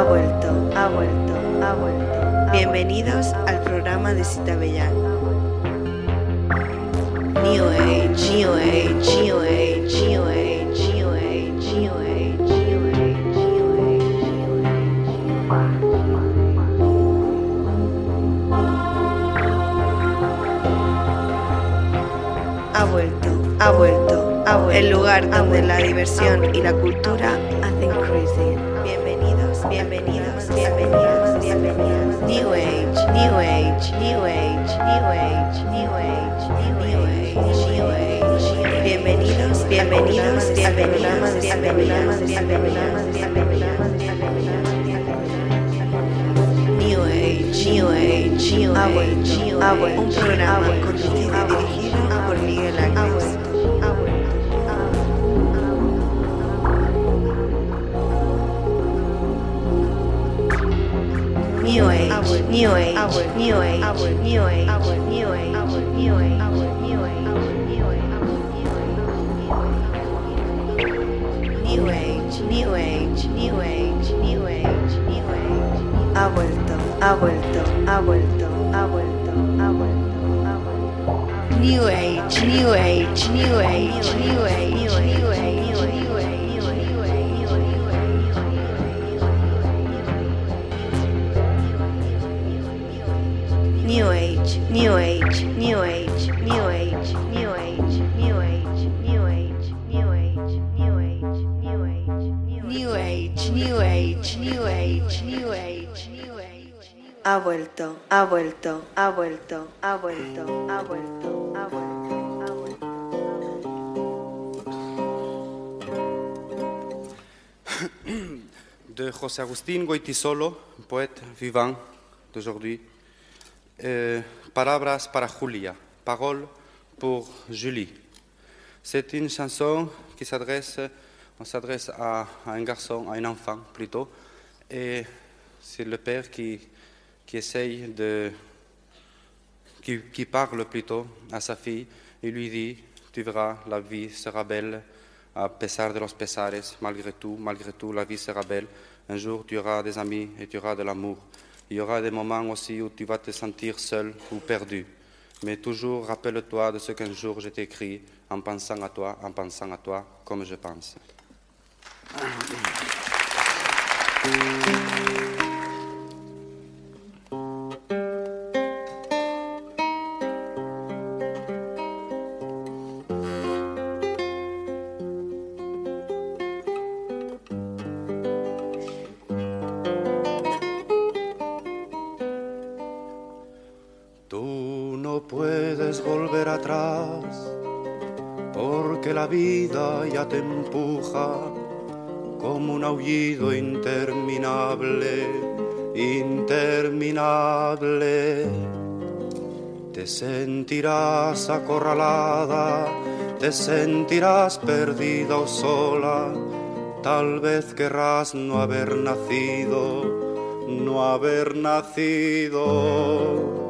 ha vuelto, ha vuelto, ha vuelto. Bienvenidos al programa de Cita Bellán. New Age, El lugar donde la diversión y la cultura hacen crazy. Bienvenidos, bienvenidos, bienvenidos, bienvenidos. New Age, New Age, New Age, New Age, New Age, New Age, New Age. Bienvenidos, bienvenidos, bienvenidos, bienvenidos, bienvenidos, bienvenidos, New Age, New Age, New Age, New Age. Un programa conducido y dirigido por Miguel Ángel. new age, new age, new age, new age, new age, new age, new age. New Age, New Age, New Age, New Age, New Age. Ha vuelto, ha vuelto, ha vuelto, ha vuelto, ha vuelto, ha vuelto. New Age, New Age, New Age, New Age, New Age, New Age. Age, New Age, New Age, New Age, New Age, New Age, New Age, New Age, New Age, New Age, New Age, New Age, New Age, New Age, New Age. Ha vuelto, ha vuelto, ha vuelto, ha vuelto, ha vuelto, ha vuelto, de José Agustín Goitisolo, poète vivant d'aujourd'hui. Palabras para Julia, paroles pour Julie. C'est une chanson qui s'adresse, on s'adresse à, à un garçon, à un enfant plutôt, et c'est le père qui, qui essaye de, qui, qui parle plutôt à sa fille et lui dit, tu verras, la vie sera belle, a pesar de los pesares, malgré tout, malgré tout, la vie sera belle. Un jour, tu auras des amis et tu auras de l'amour. Il y aura des moments aussi où tu vas te sentir seul ou perdu. Mais toujours rappelle-toi de ce qu'un jour je t'ai écrit en pensant à toi, en pensant à toi comme je pense. Volver atrás porque la vida ya te empuja como un aullido interminable, interminable. Te sentirás acorralada, te sentirás perdida o sola, tal vez querrás no haber nacido, no haber nacido.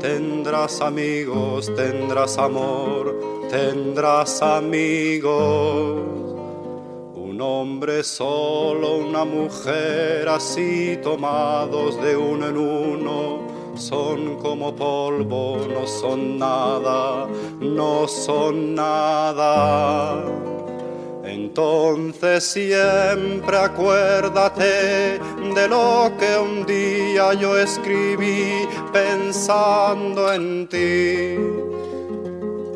Tendrás amigos, tendrás amor, tendrás amigos. Un hombre solo, una mujer así tomados de uno en uno. Son como polvo, no son nada, no son nada. Entonces siempre acuérdate de lo que un día yo escribí pensando en ti,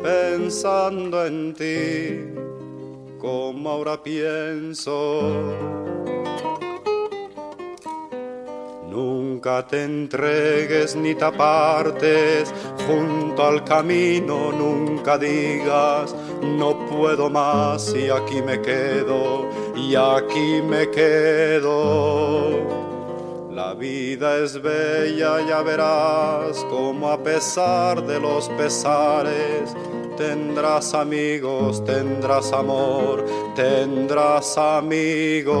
pensando en ti, como ahora pienso. Nunca te entregues ni te apartes junto al camino, nunca digas no puedo más y aquí me quedo, y aquí me quedo. La vida es bella, ya verás como a pesar de los pesares tendrás amigos, tendrás amor, tendrás amigos.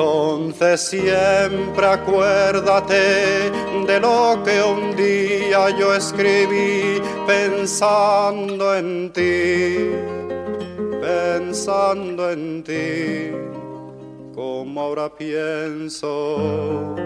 Entonces siempre acuérdate de lo que un día yo escribí pensando en ti, pensando en ti, como ahora pienso.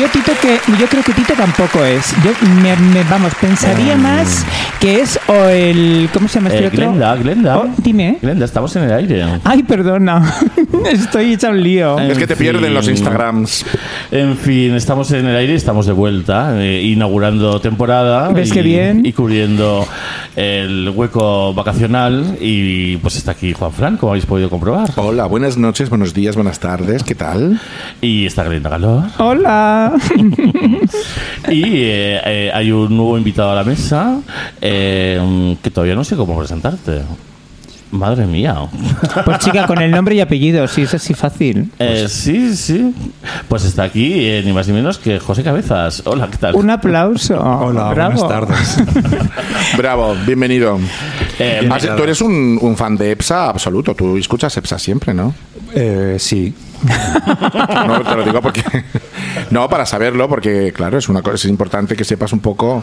Yo Tito que yo creo que Tito tampoco es. Yo me, me- vamos, pensaría más que es o el ¿cómo se llama este Eh, otro? Glenda, Glenda. Oh, dime. Glenda, estamos en el aire. Ay, perdona. Estoy hecha un lío. En Es que te pierden los Instagrams. En fin, estamos en el aire, estamos de vuelta, eh, inaugurando temporada. ¿Ves y, qué bien? Y cubriendo el hueco vacacional. Y pues está aquí Juan Fran, como habéis podido comprobar. Hola, buenas noches, buenos días, buenas tardes, ¿qué tal? Y está Glenda Galor. Hola. Y eh, eh, hay un nuevo invitado a la mesa eh, que todavía no sé cómo presentarte. Madre mía. Pues chica, con el nombre y apellido, sí, es así fácil. Eh, sí, sí. Pues está aquí eh, ni más ni menos que José Cabezas. Hola, ¿qué tal? Un aplauso. Hola, Bravo. buenas tardes. Bravo, bienvenido. Eh, Ah, Tú eres un, un fan de EPSA absoluto, tú escuchas EPSA siempre, ¿no? Eh, sí. No, te lo digo porque... No, para saberlo, porque claro, es una cosa, es importante que sepas un poco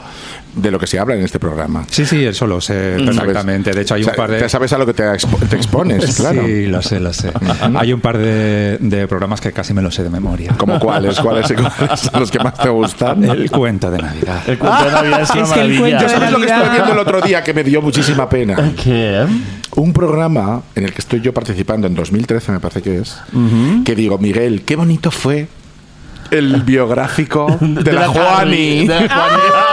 de lo que se habla en este programa. Sí, sí, eso lo sé perfectamente. De hecho, hay O un sea, par de... ya sabes a lo que te, expo- te expones, claro. Sí, lo sé, lo sé. Hay un par de, de programas que casi me los sé de memoria. ¿Como cuáles? ¿Cuáles son los que más te gustan? El cuento de Navidad. el cuento de Navidad es una el maravilla. cuento de ¿Sabes lo que estuve viendo el otro día que me dio muchísima pena? ¿Qué? Un programa en el que estoy yo participando en 2013, me parece que es, que digo, Miguel, qué bonito fue el biográfico de, la, Juani. De la Juani.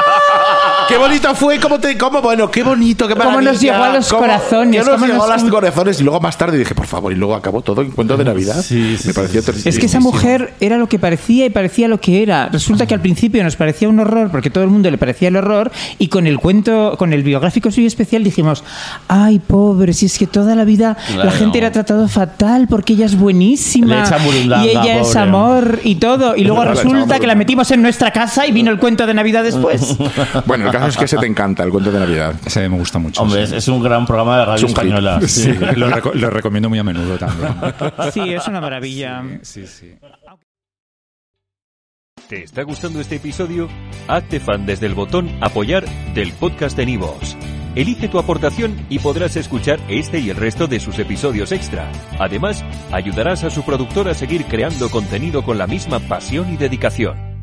Qué bonito fue, cómo te, cómo, bueno, qué bonito, qué Cómo nos maravilla. llegó a los Cómo- corazones, qué nos cómo llegó a los corazones. Y luego más tarde dije, por favor, y luego acabó todo en cuento de Navidad. Sí, sí, me pareció sí. Es que esa mujer era lo que parecía y parecía lo que era. Resulta que al principio nos parecía un horror porque todo el mundo le parecía el horror y con el cuento, con el biográfico suyo especial dijimos, ay pobre, si es que toda la vida Claro. la gente era tratado fatal porque ella es buenísima y ella es amor y todo. Y luego resulta que la metimos en nuestra casa y vino el cuento de Navidad después. Bueno, caso es que ese te encanta, el cuento de Navidad. Ese me gusta mucho. Hombre, es, sí. es un gran programa de radio Es española. Sí, lo, reco- lo recomiendo muy a menudo también. Sí, es una maravilla. Sí, sí. ¿Te está gustando este episodio? Hazte fan desde el botón Apoyar del podcast de Nivos. Elige tu aportación y podrás escuchar este y el resto de sus episodios extra. Además, ayudarás a su productor a seguir creando contenido con la misma pasión y dedicación.